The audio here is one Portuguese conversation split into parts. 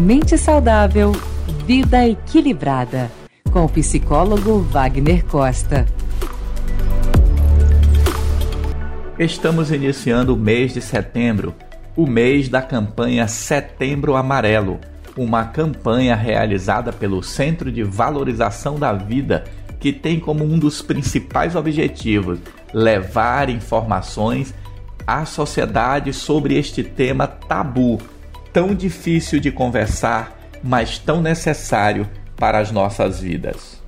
Mente Saudável, Vida Equilibrada, com o psicólogo Wagner Costa. Estamos iniciando o mês de setembro, o mês da campanha Setembro Amarelo, uma campanha realizada pelo Centro de Valorização da Vida, que tem como um dos principais objetivos levar informações à sociedade sobre este tema tabu tão difícil de conversar, mas tão necessário para as nossas vidas.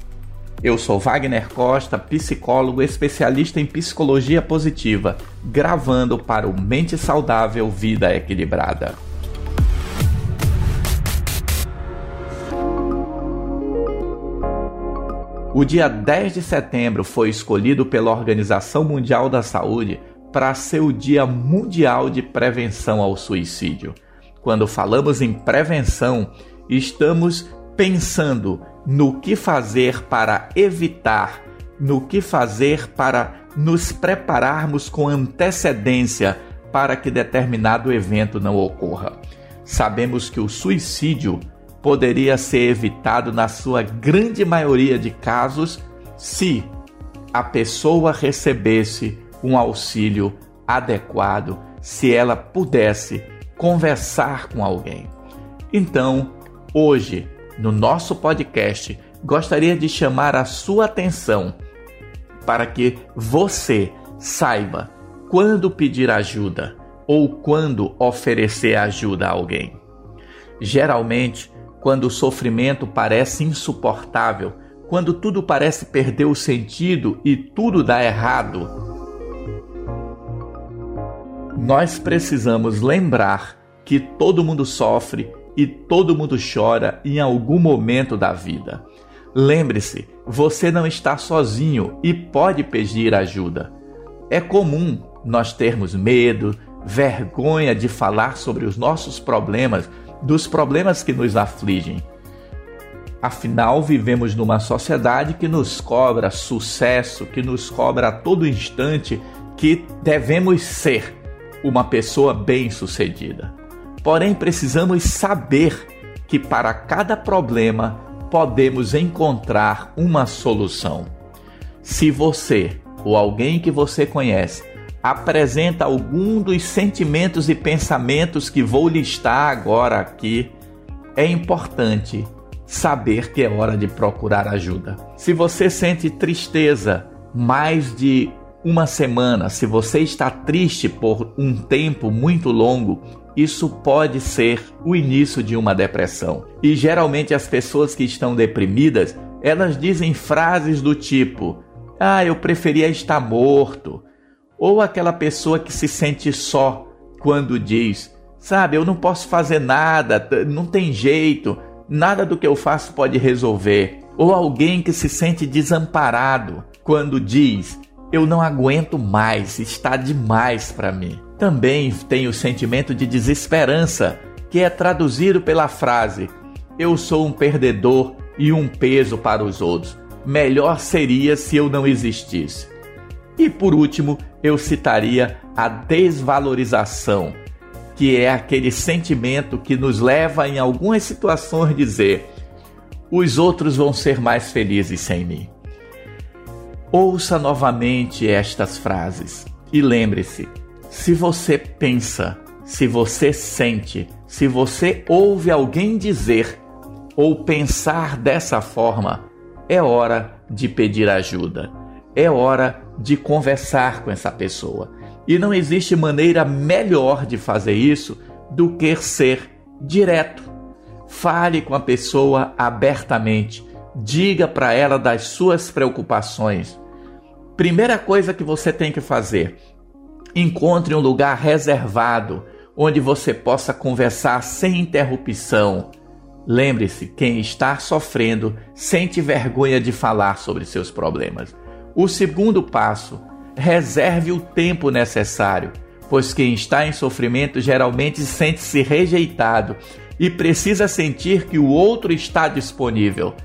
Eu sou Wagner Costa, psicólogo especialista em psicologia positiva, gravando para o Mente Saudável Vida Equilibrada. O dia 10 de setembro foi escolhido pela Organização Mundial da Saúde para ser o Dia Mundial de Prevenção ao Suicídio. Quando falamos em prevenção, estamos pensando no que fazer para evitar, no que fazer para nos prepararmos com antecedência para que determinado evento não ocorra. Sabemos que o suicídio poderia ser evitado na sua grande maioria de casos se a pessoa recebesse um auxílio adequado, se ela pudesse conversar com alguém. Então, hoje, no nosso podcast, gostaria de chamar a sua atenção para que você saiba quando pedir ajuda ou quando oferecer ajuda a alguém. Geralmente, quando o sofrimento parece insuportável, quando tudo parece perder o sentido e tudo dá errado, nós precisamos lembrar que todo mundo sofre e todo mundo chora em algum momento da vida. Lembre-se, você não está sozinho e pode pedir ajuda. É comum nós termos medo, vergonha de falar sobre os nossos problemas, dos problemas que nos afligem. Afinal, vivemos numa sociedade que nos cobra sucesso, que nos cobra a todo instante que devemos ser uma pessoa bem-sucedida. Porém, precisamos saber que para cada problema podemos encontrar uma solução. Se você ou alguém que você conhece apresenta algum dos sentimentos e pensamentos que vou listar agora aqui, é importante saber que é hora de procurar ajuda. Se você sente tristeza mais de uma semana, se você está triste por um tempo muito longo, isso pode ser o início de uma depressão. E geralmente as pessoas que estão deprimidas, elas dizem frases do tipo: "Ah, eu preferia estar morto". Ou aquela pessoa que se sente só quando diz: "Sabe, eu não posso fazer nada, não tem jeito, nada do que eu faço pode resolver". Ou alguém que se sente desamparado quando diz: eu não aguento mais, está demais para mim. Também tem o sentimento de desesperança, que é traduzido pela frase: Eu sou um perdedor e um peso para os outros. Melhor seria se eu não existisse. E por último, eu citaria a desvalorização, que é aquele sentimento que nos leva em algumas situações a dizer: os outros vão ser mais felizes sem mim. Ouça novamente estas frases e lembre-se: se você pensa, se você sente, se você ouve alguém dizer ou pensar dessa forma, é hora de pedir ajuda, é hora de conversar com essa pessoa. E não existe maneira melhor de fazer isso do que ser direto. Fale com a pessoa abertamente, diga para ela das suas preocupações, Primeira coisa que você tem que fazer: encontre um lugar reservado onde você possa conversar sem interrupção. Lembre-se, quem está sofrendo sente vergonha de falar sobre seus problemas. O segundo passo: reserve o tempo necessário, pois quem está em sofrimento geralmente sente-se rejeitado e precisa sentir que o outro está disponível.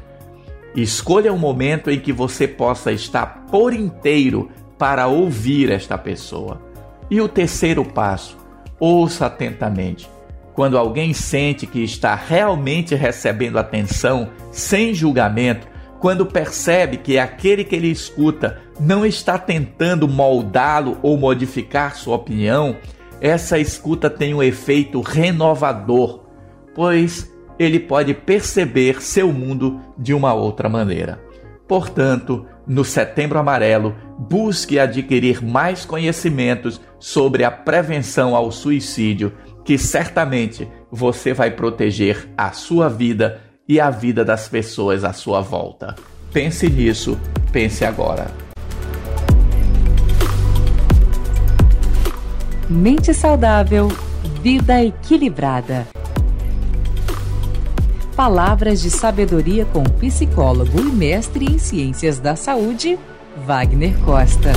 Escolha um momento em que você possa estar por inteiro para ouvir esta pessoa. E o terceiro passo, ouça atentamente. quando alguém sente que está realmente recebendo atenção, sem julgamento, quando percebe que aquele que ele escuta não está tentando moldá-lo ou modificar sua opinião, essa escuta tem um efeito renovador, pois ele pode perceber seu mundo de uma outra maneira. Portanto, no Setembro Amarelo, busque adquirir mais conhecimentos sobre a prevenção ao suicídio, que certamente você vai proteger a sua vida e a vida das pessoas à sua volta. Pense nisso, pense agora. Mente saudável, vida equilibrada. Palavras de sabedoria com psicólogo e mestre em ciências da saúde, Wagner Costa.